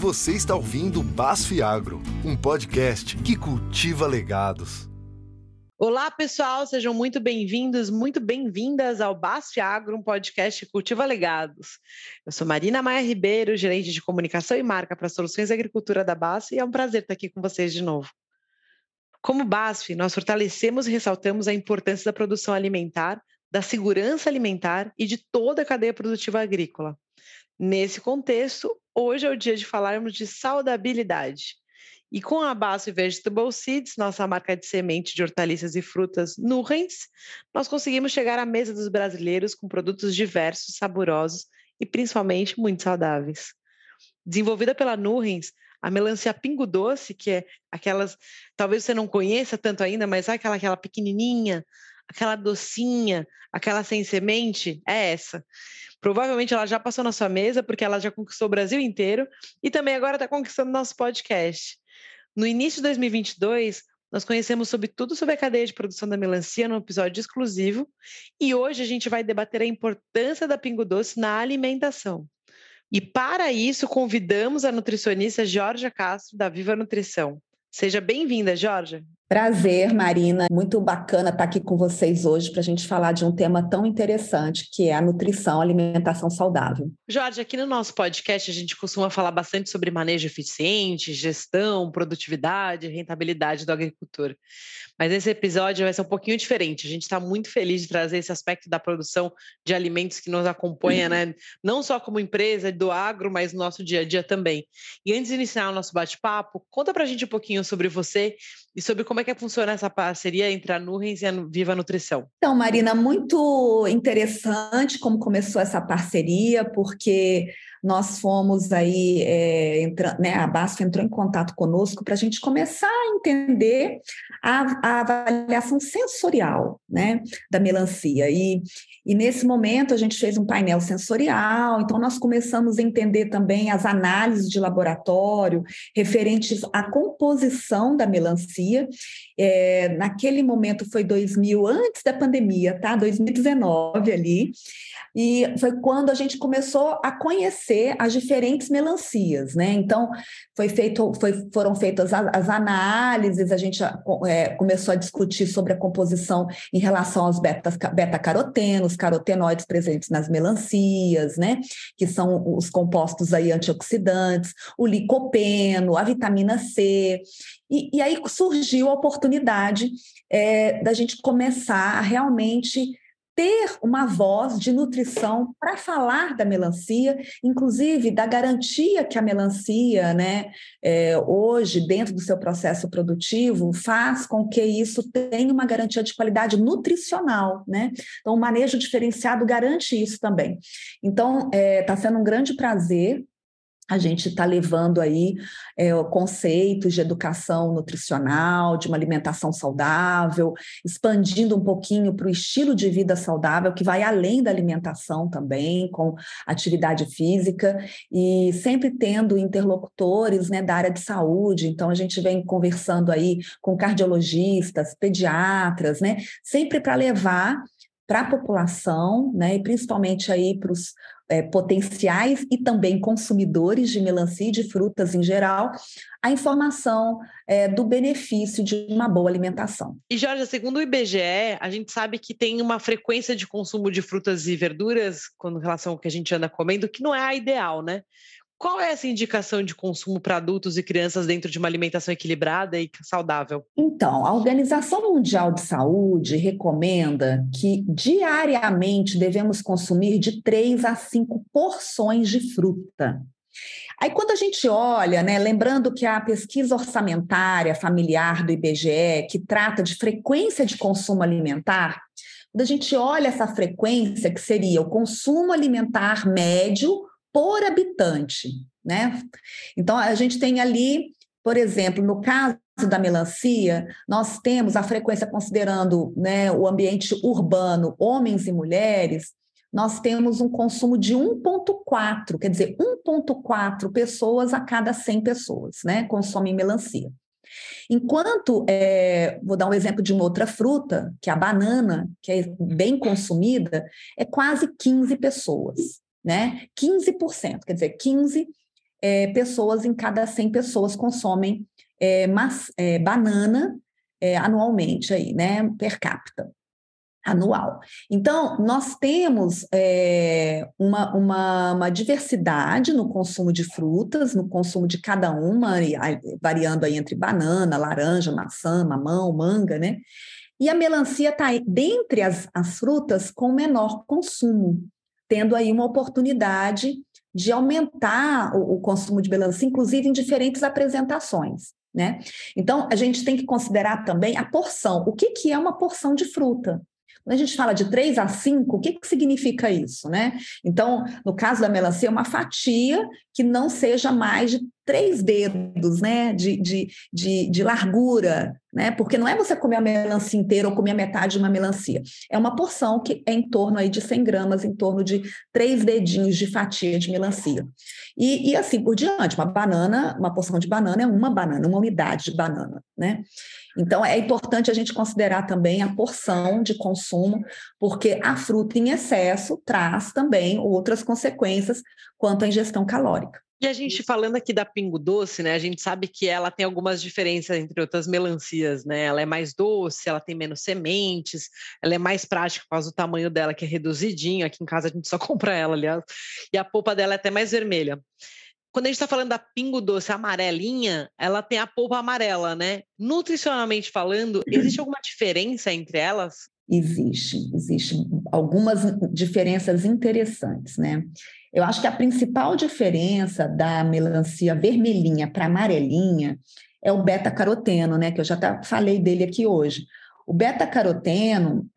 Você está ouvindo Basf Agro, um podcast que cultiva legados. Olá, pessoal, sejam muito bem-vindos, muito bem-vindas ao Basf Agro, um podcast que cultiva legados. Eu sou Marina Maia Ribeiro, gerente de comunicação e marca para soluções agricultura da Basf, e é um prazer estar aqui com vocês de novo. Como BASF, nós fortalecemos e ressaltamos a importância da produção alimentar, da segurança alimentar e de toda a cadeia produtiva agrícola. Nesse contexto, hoje é o dia de falarmos de saudabilidade. E com a Basso Vegetable Seeds, nossa marca de semente de hortaliças e frutas Nurrens, nós conseguimos chegar à mesa dos brasileiros com produtos diversos, saborosos e principalmente muito saudáveis. Desenvolvida pela Nurrens, a melancia pingo doce, que é aquelas, talvez você não conheça tanto ainda, mas é aquela, aquela pequenininha, aquela docinha, aquela sem semente, é essa. Provavelmente ela já passou na sua mesa, porque ela já conquistou o Brasil inteiro e também agora está conquistando nosso podcast. No início de 2022, nós conhecemos sobre tudo sobre a cadeia de produção da melancia num episódio exclusivo e hoje a gente vai debater a importância da pingo doce na alimentação. E para isso, convidamos a nutricionista Georgia Castro, da Viva Nutrição. Seja bem-vinda, Georgia. Prazer, Marina. Muito bacana estar aqui com vocês hoje para a gente falar de um tema tão interessante que é a nutrição, alimentação saudável. Jorge, aqui no nosso podcast a gente costuma falar bastante sobre manejo eficiente, gestão, produtividade, rentabilidade do agricultor. Mas esse episódio vai ser um pouquinho diferente. A gente está muito feliz de trazer esse aspecto da produção de alimentos que nos acompanha, uhum. né? Não só como empresa do agro, mas no nosso dia a dia também. E antes de iniciar o nosso bate-papo, conta para a gente um pouquinho sobre você e sobre como é que funciona essa parceria entre a Nurens e a Viva Nutrição. Então, Marina, muito interessante como começou essa parceria, porque nós fomos aí, é, entra, né, a BASF entrou em contato conosco para a gente começar a entender a, a, avaliação sensorial né, da melancia. E, e nesse momento a gente fez um painel sensorial, então nós começamos a entender também as análises de laboratório referentes à composição da melancia. É, naquele momento foi 2000, antes da pandemia, tá? 2019 ali. E foi quando a gente começou a conhecer as diferentes melancias, né? Então, foi feito, foi, foram feitas as, análises, a gente é, começou a discutir sobre a composição em relação aos beta-carotenos, carotenoides presentes nas melancias, né? Que são os compostos aí antioxidantes, o licopeno, a vitamina C. E, e aí surgiu a oportunidade é, da gente começar a realmente ter uma voz de nutrição para falar da melancia, inclusive da garantia que a melancia, né, é, hoje, dentro do seu processo produtivo, faz com que isso tenha uma garantia de qualidade nutricional. Né? Então, o manejo diferenciado garante isso também. Então, está é, tá sendo um grande prazer a gente está levando aí é, conceitos de educação nutricional, de uma alimentação saudável, expandindo um pouquinho para o estilo de vida saudável, que vai além da alimentação também, com atividade física, e sempre tendo interlocutores né, da área de saúde. Então, a gente vem conversando aí com cardiologistas, pediatras, né, sempre para levar para a população, né, e principalmente aí para os é, potenciais e também consumidores de melancia e de frutas em geral, a informação é, do benefício de uma boa alimentação. E, Jorge, segundo o IBGE, a gente sabe que tem uma frequência de consumo de frutas e verduras, com relação ao que a gente anda comendo, que não é a ideal, né? Qual é essa indicação de consumo para adultos e crianças dentro de uma alimentação equilibrada e saudável? Então, a Organização Mundial de Saúde recomenda que diariamente devemos consumir de 3 a 5 porções de fruta. Aí, quando a gente olha, né, lembrando que a pesquisa orçamentária familiar do IBGE, que trata de frequência de consumo alimentar, quando a gente olha essa frequência, que seria o consumo alimentar médio por habitante, né? Então a gente tem ali, por exemplo, no caso da melancia, nós temos a frequência considerando né, o ambiente urbano, homens e mulheres, nós temos um consumo de 1,4, quer dizer, 1,4 pessoas a cada 100 pessoas, né? Consomem melancia. Enquanto, é, vou dar um exemplo de uma outra fruta, que é a banana, que é bem consumida, é quase 15 pessoas né? 15%, quer dizer, 15 é, pessoas em cada 100 pessoas consomem é, mas, é, banana anualmente aí, né, per capita anual. Então, nós temos é, uma, uma, uma, diversidade no consumo de frutas, no consumo de cada uma, variando aí entre banana, laranja, maçã, mamão, manga, né? E a melancia está dentre as, as frutas com menor consumo, tendo aí uma oportunidade de aumentar o, o consumo de melancia, inclusive em diferentes apresentações. Né? Então, a gente tem que considerar também a porção. O que, que é uma porção de fruta? Quando a gente fala de 3 a 5, o que, que significa isso, né? Então, no caso da melancia, é uma fatia que não seja mais de três dedos, né, de, de, de, de, largura, né, porque não é você comer a melancia inteira ou comer a metade de uma melancia, é uma porção que é em torno aí de 100 gramas, em torno de três dedinhos de fatia de melancia. E, e assim por diante, uma banana, uma porção de banana é uma banana, uma unidade de banana, né. Então, é importante a gente considerar também a porção de consumo, porque a fruta em excesso traz também outras consequências quanto à ingestão calórica. E a gente falando aqui da Pingo Doce, né? A gente sabe que ela tem algumas diferenças entre outras melancias, né? Ela é mais doce, ela tem menos sementes, ela é mais prática por causa do tamanho dela, que é reduzidinho. Aqui em casa a gente só compra ela, aliás. E a polpa dela é até mais vermelha. Quando a gente está falando da Pingo Doce amarelinha, ela tem a polpa amarela, né? Nutricionalmente falando, existe alguma diferença entre elas? Existe, existe algumas diferenças interessantes, né? Eu acho que a principal diferença da melancia vermelhinha para amarelinha é o beta-caroteno, né? Que eu já falei dele aqui hoje. O beta-caroteno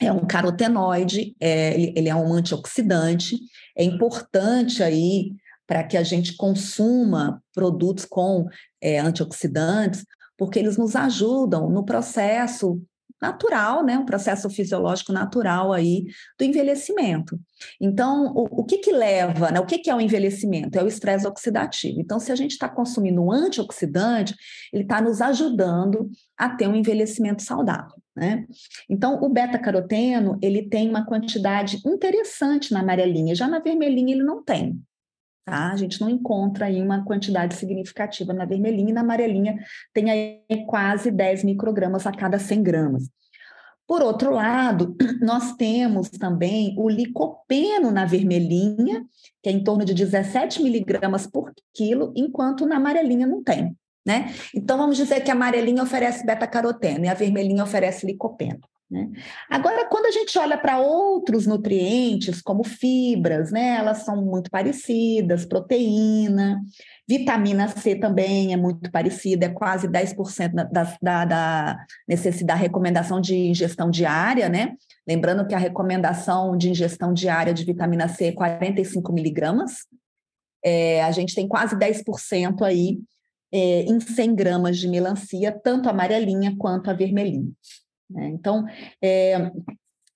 é um carotenoide, é, ele, ele é um antioxidante, é importante aí para que a gente consuma produtos com é, antioxidantes, porque eles nos ajudam no processo natural, né, um processo fisiológico natural aí do envelhecimento. Então, o, o que que leva, né, o que que é o envelhecimento? É o estresse oxidativo. Então, se a gente está consumindo um antioxidante, ele está nos ajudando a ter um envelhecimento saudável, né? Então, o beta-caroteno, ele tem uma quantidade interessante na amarelinha, já na vermelhinha ele não tem. Tá? A gente não encontra aí uma quantidade significativa na vermelhinha e na amarelinha tem aí quase 10 microgramas a cada 100 gramas. Por outro lado, nós temos também o licopeno na vermelhinha, que é em torno de 17 miligramas por quilo, enquanto na amarelinha não tem. Né? Então, vamos dizer que a amarelinha oferece beta-caroteno e a vermelhinha oferece licopeno. Né? Agora, quando a gente olha para outros nutrientes, como fibras, né, elas são muito parecidas, proteína, vitamina C também é muito parecida, é quase 10% da, da, da necessidade, recomendação de ingestão diária, né? Lembrando que a recomendação de ingestão diária de vitamina C é 45 miligramas. É, a gente tem quase 10% aí é, em 100 gramas de melancia, tanto amarelinha quanto a vermelhinha. Né? Então, é,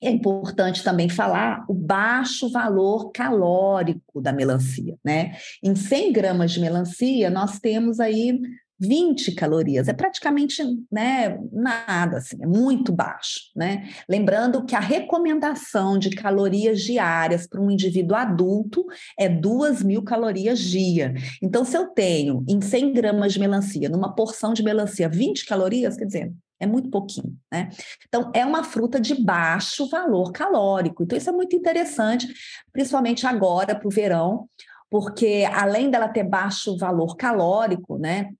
é importante também falar o baixo valor calórico da melancia, né? Em 100 gramas de melancia, nós temos aí 20 calorias, é praticamente né, nada, assim, é muito baixo, né? Lembrando que a recomendação de calorias diárias para um indivíduo adulto é 2 mil calorias dia. Então, se eu tenho em 100 gramas de melancia, numa porção de melancia, 20 calorias, quer dizer, é muito pouquinho, né? Então, é uma fruta de baixo valor calórico. Então, isso é muito interessante, principalmente agora para o verão, porque além dela ter baixo valor calórico, né?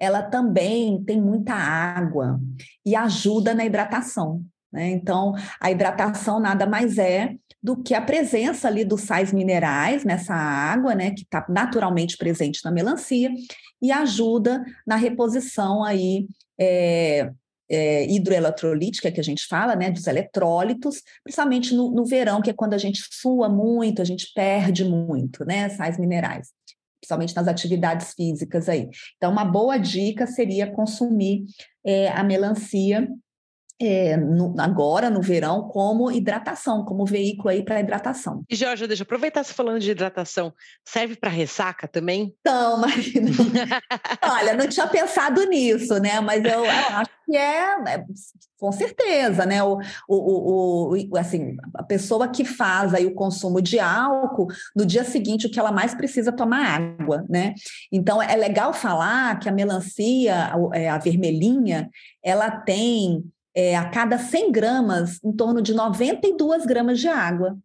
Ela também tem muita água e ajuda na hidratação. Né? Então, a hidratação nada mais é do que a presença ali dos sais minerais nessa água, né, que está naturalmente presente na melancia, e ajuda na reposição aí é, é, hidroeletrolítica que a gente fala, né, dos eletrólitos, principalmente no, no, verão, que é quando a gente sua muito, a gente perde muito, né, sais minerais, principalmente nas atividades físicas aí. Então, uma boa dica seria consumir é, a melancia é, no, agora no verão como hidratação, como veículo aí para hidratação. E Jorge, deixa eu aproveitar você falando de hidratação. Serve para ressaca também? Então, Marina, olha, não tinha pensado nisso, né? Mas eu, eu acho que é, é, com certeza, né? O, o, o, assim, a pessoa que faz aí o consumo de álcool, no dia seguinte, o que ela mais precisa é tomar água, né? Então, é legal falar que a melancia, a, é, a vermelhinha, ela tem é, a cada 100 gramas, em torno de 92 gramas de água.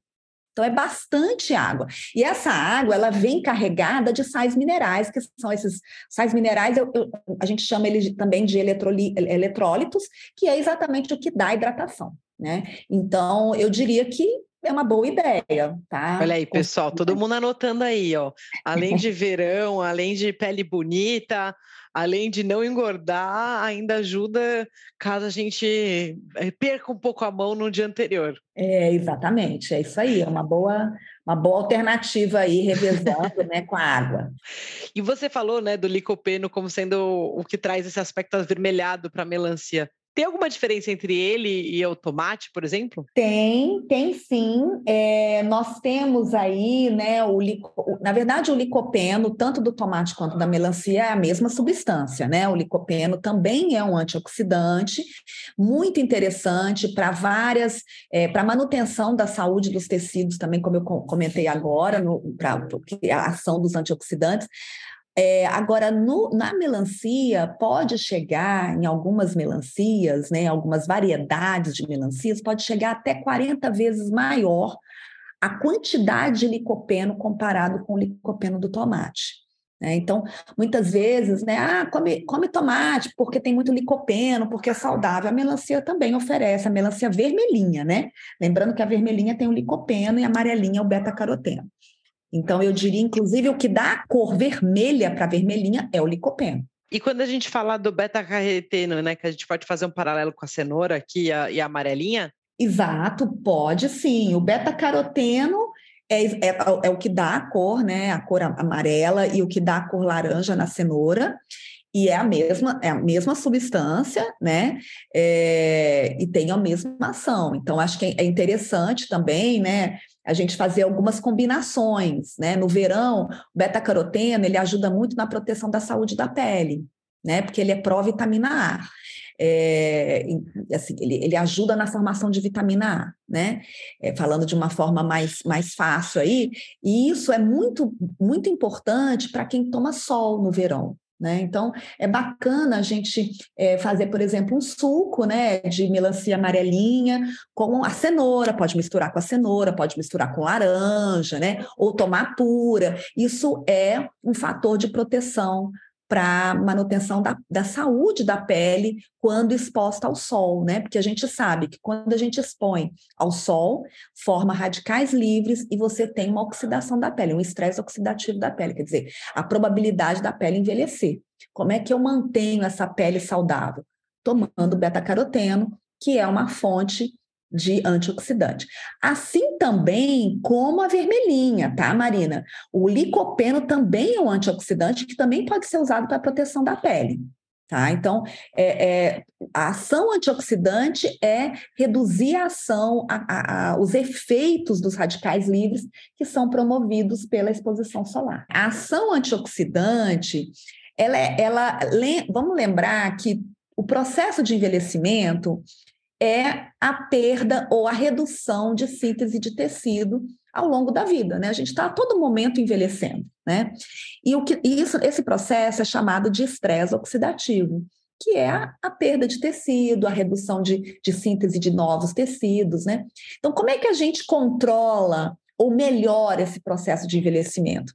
Então é bastante água. E essa água, ela vem carregada de sais minerais, que são esses sais minerais, eu, eu, a gente chama eles também de eletrólitos, que é exatamente o que dá hidratação. Né? Então, eu diria que é uma boa ideia, tá? Olha aí, pessoal, todo mundo anotando aí, ó. Além de verão, além de pele bonita, além de não engordar, ainda ajuda caso a gente eh, perca um pouco a mão no dia anterior. É, exatamente, é isso aí, é uma boa, uma boa alternativa aí, revezando né, com a água. E você falou né, do licopeno como sendo o que traz esse aspecto avermelhado para a melancia. Tem alguma diferença entre ele e o tomate, por exemplo? Tem, tem sim. É, nós temos aí, né, o lico... na verdade, o licopeno, tanto do tomate quanto da melancia, é a mesma substância, né? O licopeno também é um antioxidante, muito interessante para várias, é, para manutenção da saúde dos tecidos, também, como eu comentei agora, para a ação dos antioxidantes. É, agora, no, na melancia, pode chegar, em algumas melancias, né, algumas variedades de melancias, pode chegar até 40 vezes maior a quantidade de licopeno comparado com o licopeno do tomate. Né? Então, muitas vezes, né, ah, come, come tomate porque tem muito licopeno, porque é saudável. A melancia também oferece, a melancia vermelhinha, né? Lembrando que a vermelhinha tem o licopeno e a amarelinha o beta-caroteno. Então, eu diria, inclusive, o que dá a cor vermelha para vermelhinha é o licopeno. E quando a gente fala do beta-caroteno, né, que a gente pode fazer um paralelo com a cenoura aqui a, e a amarelinha? Exato, pode sim. O beta-caroteno é, é, é, o que dá a cor, né, a cor amarela e o que dá a cor laranja na cenoura. E é a mesma, é a mesma substância, né? É, e tem a mesma ação. Então, acho que é interessante também, né? A gente fazer algumas combinações, né? No verão, o beta-caroteno, ele ajuda muito na proteção da saúde da pele, né? Porque ele é pró-vitamina A. É, assim, ele, ele, ajuda na formação de vitamina A, né? É, falando de uma forma mais, mais fácil aí, e isso é muito, muito importante para quem toma sol no verão, né? Então, é bacana a gente é, fazer, por exemplo, um suco né, de melancia amarelinha com a cenoura, pode misturar com a cenoura, pode misturar com laranja, né? ou tomar pura. Isso é um fator de proteção para manutenção da, da saúde da pele quando exposta ao sol, né? Porque a gente sabe que quando a gente expõe ao sol, forma radicais livres e você tem uma oxidação da pele, um estresse oxidativo da pele, quer dizer, a probabilidade da pele envelhecer. Como é que eu mantenho essa pele saudável? Tomando beta-caroteno, que é uma fonte de antioxidante. Assim também como a vermelhinha, tá, Marina? O licopeno também é um antioxidante que também pode ser usado para proteção da pele. Tá? Então, é, é, a ação antioxidante é reduzir a ação, a, a, a, os efeitos dos radicais livres que são promovidos pela exposição solar. A ação antioxidante, ela, é, ela vamos lembrar que o processo de envelhecimento é a perda ou a redução de síntese de tecido ao longo da vida, né? A gente está a todo momento envelhecendo, né? E o que isso, esse processo é chamado de estresse oxidativo, que é a, a perda de tecido, a redução de, de síntese de novos tecidos, né? Então, como é que a gente controla ou melhora esse processo de envelhecimento?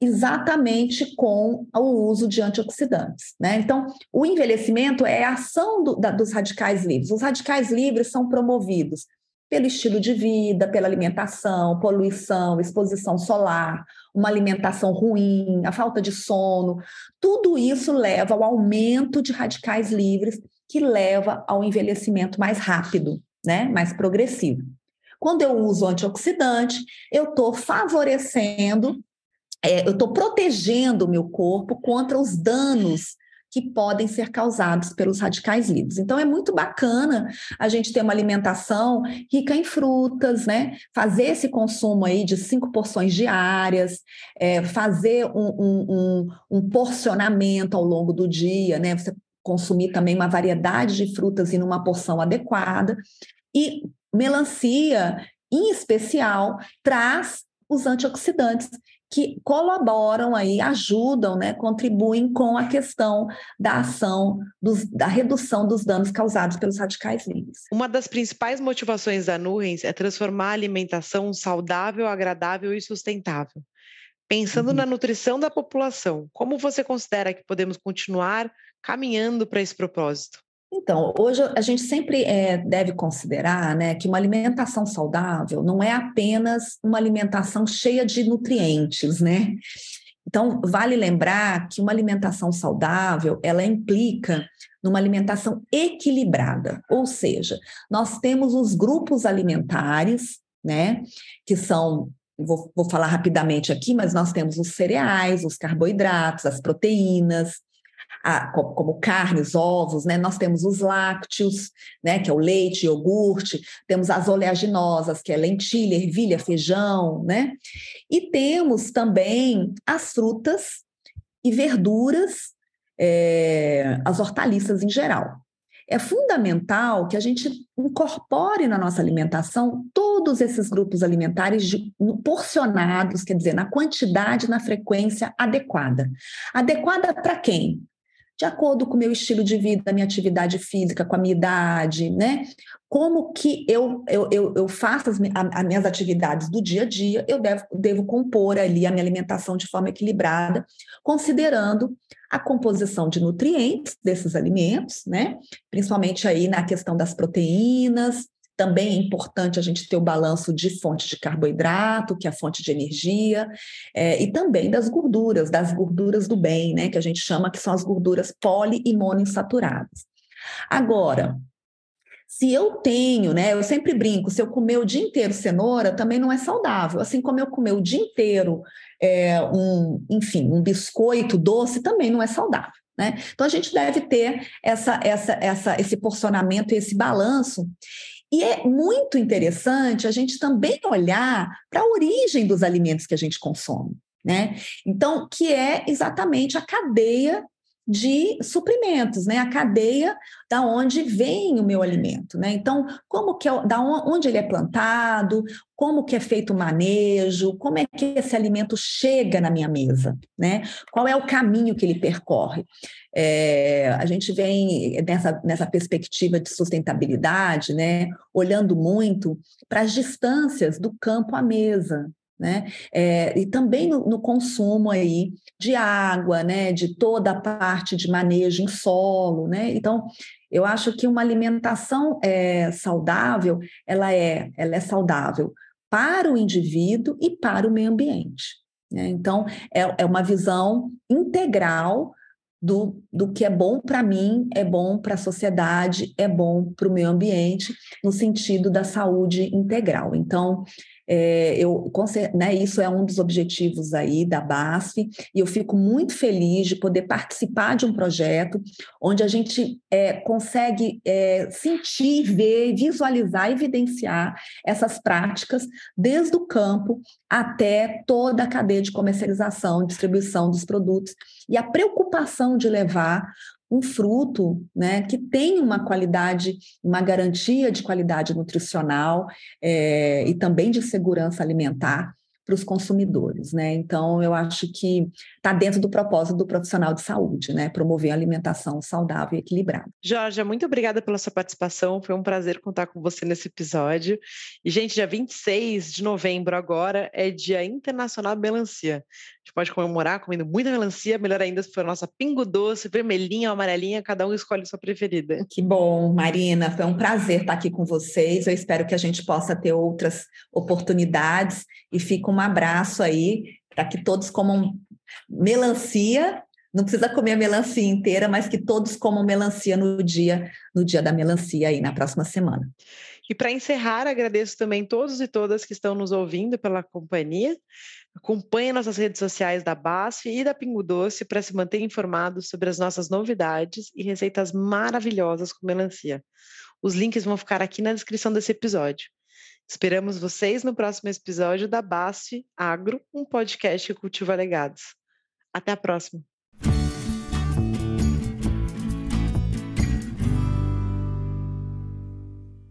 Exatamente com o uso de antioxidantes. Né? Então, o envelhecimento é a ação do, da, dos radicais livres. Os radicais livres são promovidos pelo estilo de vida, pela alimentação, poluição, exposição solar, uma alimentação ruim, a falta de sono. Tudo isso leva ao aumento de radicais livres, que leva ao envelhecimento mais rápido, né? mais progressivo. Quando eu uso antioxidante, eu estou favorecendo é, eu estou protegendo o meu corpo contra os danos que podem ser causados pelos radicais livres. Então, é muito bacana a gente ter uma alimentação rica em frutas, né? Fazer esse consumo aí de cinco porções diárias, é, fazer um, um, um, um porcionamento ao longo do dia, né? Você consumir também uma variedade de frutas em uma porção adequada. E melancia, em especial, traz os antioxidantes que colaboram aí, ajudam, né, contribuem com a questão da ação, dos, da redução dos danos causados pelos radicais livres. Uma das principais motivações da Nuhens é transformar a alimentação saudável, agradável e sustentável. Pensando uhum. na nutrição da população, como você considera que podemos continuar caminhando para esse propósito? Então, hoje a gente sempre é, deve considerar né, que uma alimentação saudável não é apenas uma alimentação cheia de nutrientes, né? Então, vale lembrar que uma alimentação saudável, ela implica numa alimentação equilibrada, ou seja, nós temos os grupos alimentares, né, que são Vou, vou, falar rapidamente aqui, mas nós temos os cereais, os carboidratos, as proteínas, a, como carnes, ovos, né? Nós temos os lácteos, né? Que é o leite, iogurte, temos as oleaginosas, que é lentilha, ervilha, feijão, né? E temos também as frutas e verduras, é, as hortaliças em geral. É fundamental que a gente incorpore na nossa alimentação todos esses grupos alimentares de, porcionados, quer dizer, na quantidade, na frequência adequada. Adequada para quem? De acordo com o meu estilo de vida, minha atividade física, com a minha idade, né? Como que eu, eu, eu, eu faço as, as, minhas atividades do dia a dia, eu devo, devo compor ali a minha alimentação de forma equilibrada, considerando a composição de nutrientes desses alimentos, né? Principalmente aí na questão das proteínas, também é importante a gente ter o balanço de fonte de carboidrato, que é a fonte de energia, é, e também das gorduras, das gorduras do bem, né, que a gente chama que são as gorduras poli e monoinsaturadas. Agora, se eu tenho, né, eu sempre brinco, se eu comer o dia inteiro cenoura, também não é saudável. Assim como eu comer o dia inteiro é, um, enfim, um biscoito doce, também não é saudável. Né? Então a gente deve ter essa, essa, essa, esse porcionamento, esse balanço. E é muito interessante a gente também olhar para a origem dos alimentos que a gente consome, né? Então, que é exatamente a cadeia de suprimentos, né? A cadeia da onde vem o meu alimento, né? Então, como que é, da onde ele é plantado, como que é feito o manejo, como é que esse alimento chega na minha mesa, né? Qual é o caminho que ele percorre? É, a gente vem nessa, nessa perspectiva de sustentabilidade, né? Olhando muito para as distâncias do campo à mesa, né? É, e também no, no, consumo aí de água, né? De toda a parte de manejo em solo, né? Então, eu acho que uma alimentação é, saudável, ela é, ela é saudável para o indivíduo e para o meio ambiente. Né? Então, é, é uma visão integral do, do que é bom para mim, é bom para a sociedade, é bom para o meio ambiente, no sentido da saúde integral. Então, é, eu, né, isso é um dos objetivos aí da BASF, e eu fico muito feliz de poder participar de um projeto onde a gente é, consegue é, sentir, ver, visualizar, evidenciar essas práticas desde o campo até toda a cadeia de comercialização, distribuição dos produtos, e a preocupação de levar um fruto né, que tem uma qualidade, uma garantia de qualidade nutricional é, e também de segurança alimentar para os consumidores, né? Então, eu acho que está dentro do propósito do profissional de saúde, né? Promover a alimentação saudável e equilibrada. Jorge, muito obrigada pela sua participação. Foi um prazer contar com você nesse episódio. E, gente, dia 26 de novembro agora é Dia Internacional da Melancia. Gente pode comemorar comendo muita melancia, melhor ainda se for a nossa pingo doce, vermelhinha ou amarelinha, cada um escolhe sua preferida. Que bom, Marina. Foi um prazer estar aqui com vocês. Eu espero que a gente possa ter outras oportunidades e fico um abraço aí para que todos comam melancia. Não precisa comer a melancia inteira, mas que todos comam melancia no dia, no dia da melancia aí na próxima semana. E para encerrar, agradeço também todos e todas que estão nos ouvindo pela companhia. Acompanhe nossas redes sociais da BASF e da Pingo Doce para se manter informado sobre as nossas novidades e receitas maravilhosas com melancia. Os links vão ficar aqui na descrição desse episódio. Esperamos vocês no próximo episódio da BASF Agro, um podcast que cultiva legados. Até a próxima!